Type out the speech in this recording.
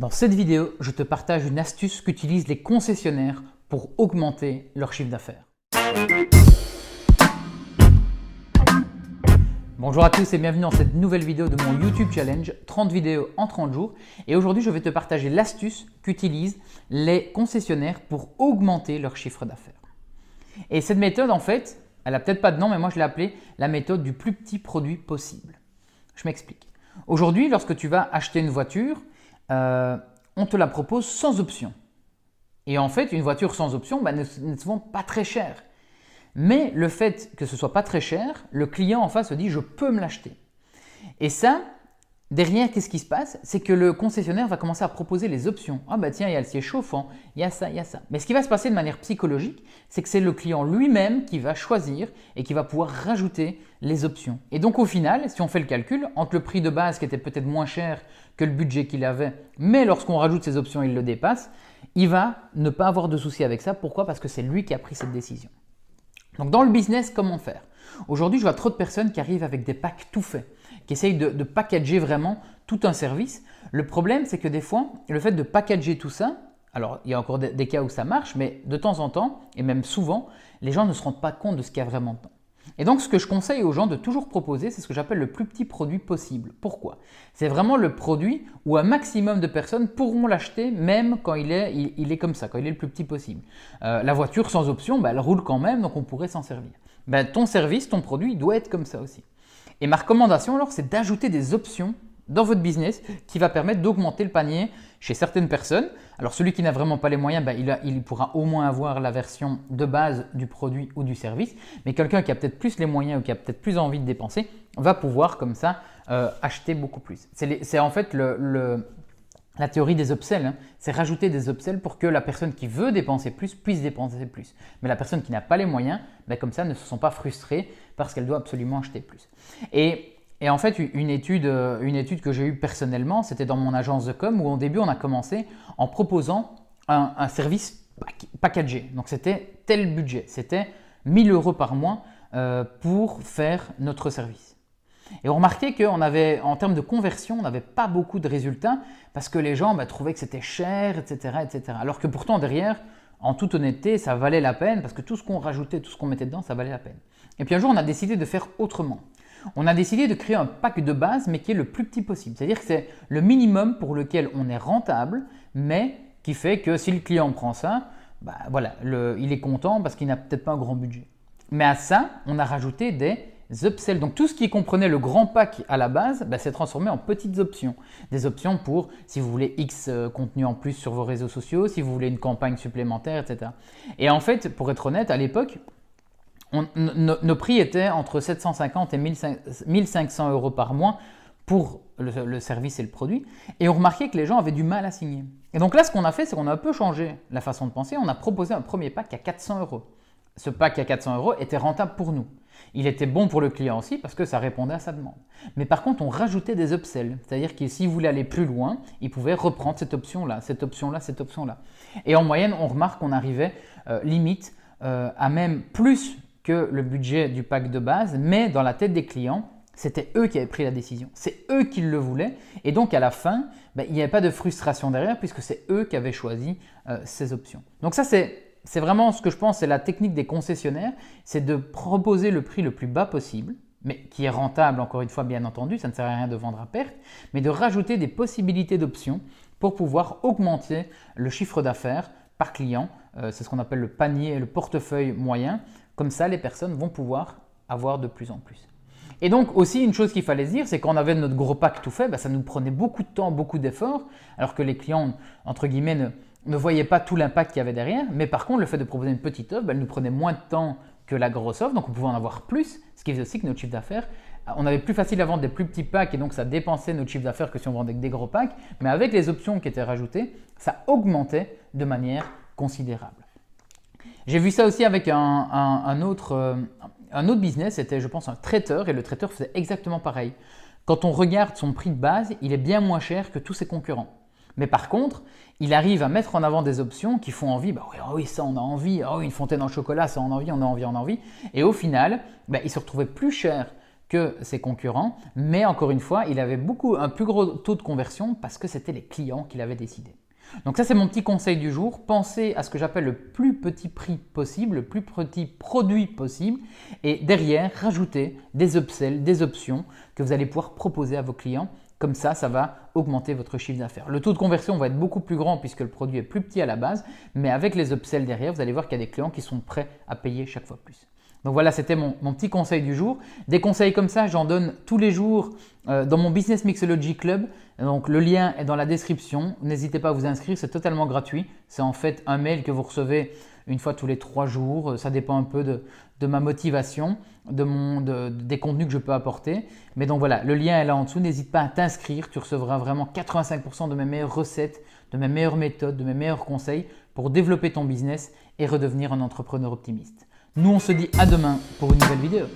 Dans cette vidéo, je te partage une astuce qu'utilisent les concessionnaires pour augmenter leur chiffre d'affaires. Bonjour à tous et bienvenue dans cette nouvelle vidéo de mon YouTube Challenge 30 vidéos en 30 jours. Et aujourd'hui, je vais te partager l'astuce qu'utilisent les concessionnaires pour augmenter leur chiffre d'affaires. Et cette méthode, en fait, elle n'a peut-être pas de nom, mais moi je l'ai appelée la méthode du plus petit produit possible. Je m'explique. Aujourd'hui, lorsque tu vas acheter une voiture, euh, on te la propose sans option. Et en fait, une voiture sans option bah, n'est souvent pas très chère. Mais le fait que ce soit pas très cher, le client en face se dit je peux me l'acheter. Et ça, Derrière, qu'est-ce qui se passe? C'est que le concessionnaire va commencer à proposer les options. Ah bah tiens, il y a le siège chauffant, il y a ça, il y a ça. Mais ce qui va se passer de manière psychologique, c'est que c'est le client lui-même qui va choisir et qui va pouvoir rajouter les options. Et donc au final, si on fait le calcul, entre le prix de base qui était peut-être moins cher que le budget qu'il avait, mais lorsqu'on rajoute ces options, il le dépasse, il va ne pas avoir de souci avec ça. Pourquoi? Parce que c'est lui qui a pris cette décision. Donc dans le business, comment faire? Aujourd'hui, je vois trop de personnes qui arrivent avec des packs tout faits qui essaye de, de packager vraiment tout un service. Le problème, c'est que des fois, le fait de packager tout ça, alors il y a encore des, cas où ça marche, mais de temps en temps, et même souvent, les gens ne se rendent pas compte de ce qu'il y a vraiment dedans. Et donc, ce que je conseille aux gens de toujours proposer, c'est ce que j'appelle le plus petit produit possible. Pourquoi? C'est vraiment le produit où un maximum de personnes pourront l'acheter, même quand il est, comme ça, quand il est le plus petit possible. Euh, la voiture sans option, bah, elle roule quand même, donc on pourrait s'en servir. Ben, ton service, ton produit, doit être comme ça aussi. Et ma recommandation alors, c'est d'ajouter des options dans votre business qui va permettre d'augmenter le panier chez certaines personnes. Alors celui qui n'a vraiment pas les moyens, ben, il, pourra au moins avoir la version de base du produit ou du service. Mais quelqu'un qui a peut-être plus les moyens ou qui a peut-être plus envie de dépenser va pouvoir comme ça euh, acheter beaucoup plus. C'est en fait la théorie des upsells, hein. c'est rajouter des upsells pour que la personne qui veut dépenser plus puisse dépenser plus. Mais la personne qui n'a pas les moyens, ben, comme ça, ne se sent pas frustrée parce qu'elle doit absolument acheter plus. Et, en fait, une étude, euh, une étude que j'ai eue personnellement, c'était dans mon agence de com, où au début, on a commencé en proposant un, service packagé. Donc c'était tel budget, c'était 1000 euros par mois euh, pour faire notre service. Et on remarquait qu'en avait, en termes de conversion, on n'avait pas beaucoup de résultats parce que les gens bah, trouvaient que c'était cher, etc., etc. Alors que pourtant derrière, en toute honnêteté, ça valait la peine parce que tout ce qu'on rajoutait, tout ce qu'on mettait dedans, ça valait la peine. Et puis un jour, on a décidé de faire autrement. On a décidé de créer un pack de base, mais qui est le plus petit possible. C'est-à-dire que c'est le minimum pour lequel on est rentable, mais qui fait que si le client prend ça, bah, voilà, il est content parce qu'il n'a peut-être pas un grand budget. Mais à ça, on a rajouté des upsells. Donc tout ce qui comprenait le grand pack à la base bah, s'est transformé en petites options. Des options pour si vous voulez X euh, contenu en plus sur vos réseaux sociaux, si vous voulez une campagne supplémentaire, etc. Et en fait, pour être honnête, à l'époque, nos prix étaient entre 750 et 1500 euros par mois pour le, service et le produit. Et on remarquait que les gens avaient du mal à signer. Et donc là, ce qu'on a fait, c'est qu'on a un peu changé la façon de penser. On a proposé un premier pack à 400 euros. Ce pack à 400 euros était rentable pour nous. Il était bon pour le client aussi parce que ça répondait à sa demande. Mais par contre, on rajoutait des upsells, c'est-à-dire que s'il voulait aller plus loin, il pouvait reprendre cette option-là, cette option-là, cette option-là. Et en moyenne, on remarque qu'on arrivait euh, limite euh, à même plus que le budget du pack de base, mais dans la tête des clients, c'était eux qui avaient pris la décision. C'est eux qui le voulaient. Et donc à la fin, ben, il n'y avait pas de frustration derrière puisque c'est eux qui avaient choisi euh, ces options. Donc ça, c'est vraiment ce que je pense, c'est la technique des concessionnaires, c'est de proposer le prix le plus bas possible, mais qui est rentable, encore une fois, bien entendu, ça ne sert à rien de vendre à perte, mais de rajouter des possibilités d'options pour pouvoir augmenter le chiffre d'affaires par client. Euh, c'est ce qu'on appelle le panier, le portefeuille moyen. Comme ça, les personnes vont pouvoir avoir de plus en plus. Et donc aussi une chose qu'il fallait dire, c'est qu'on avait notre gros pack tout fait, bah, ça nous prenait beaucoup de temps, beaucoup d'efforts, alors que les clients, entre guillemets, ne, voyait pas tout l'impact qu'il y avait derrière, mais par contre, le fait de proposer une petite offre, ben, elle nous prenait moins de temps que la grosse offre, donc on pouvait en avoir plus, ce qui faisait aussi que notre chiffre d'affaires, on avait plus facile à vendre des plus petits packs et donc ça dépensait notre chiffre d'affaires que si on vendait des gros packs, mais avec les options qui étaient rajoutées, ça augmentait de manière considérable. J'ai vu ça aussi avec un, autre, euh, un autre business, c'était je pense un traiteur, et le traiteur faisait exactement pareil. Quand on regarde son prix de base, il est bien moins cher que tous ses concurrents. Mais par contre, il arrive à mettre en avant des options qui font envie. Bah oui, oh oui ça on a envie. Oh, une fontaine en chocolat, ça on a envie, on a envie, on a envie. Et au final, bah, il se retrouvait plus cher que ses concurrents, mais encore une fois, il avait beaucoup un plus gros taux de conversion parce que c'était les clients qui l'avaient décidé. Donc ça c'est mon petit conseil du jour, pensez à ce que j'appelle le plus petit prix possible, le plus petit produit possible et derrière rajoutez des upsells, des options que vous allez pouvoir proposer à vos clients. Comme ça, ça va augmenter votre chiffre d'affaires. Le taux de conversion va être beaucoup plus grand puisque le produit est plus petit à la base, mais avec les upsells derrière, vous allez voir qu'il y a des clients qui sont prêts à payer chaque fois plus. Donc voilà, c'était mon, petit conseil du jour. Des conseils comme ça, j'en donne tous les jours euh, dans mon Business Mixology Club. Donc le lien est dans la description. N'hésitez pas à vous inscrire, c'est totalement gratuit. C'est en fait un mail que vous recevez une fois tous les trois jours. Ça dépend un peu de, ma motivation, de mon, des contenus que je peux apporter. Mais donc voilà, le lien est là en dessous. N'hésite pas à t'inscrire. Tu recevras vraiment 85% de mes meilleures recettes, de mes meilleures méthodes, de mes meilleurs conseils pour développer ton business et redevenir un entrepreneur optimiste. Nous, on se dit à demain pour une nouvelle vidéo.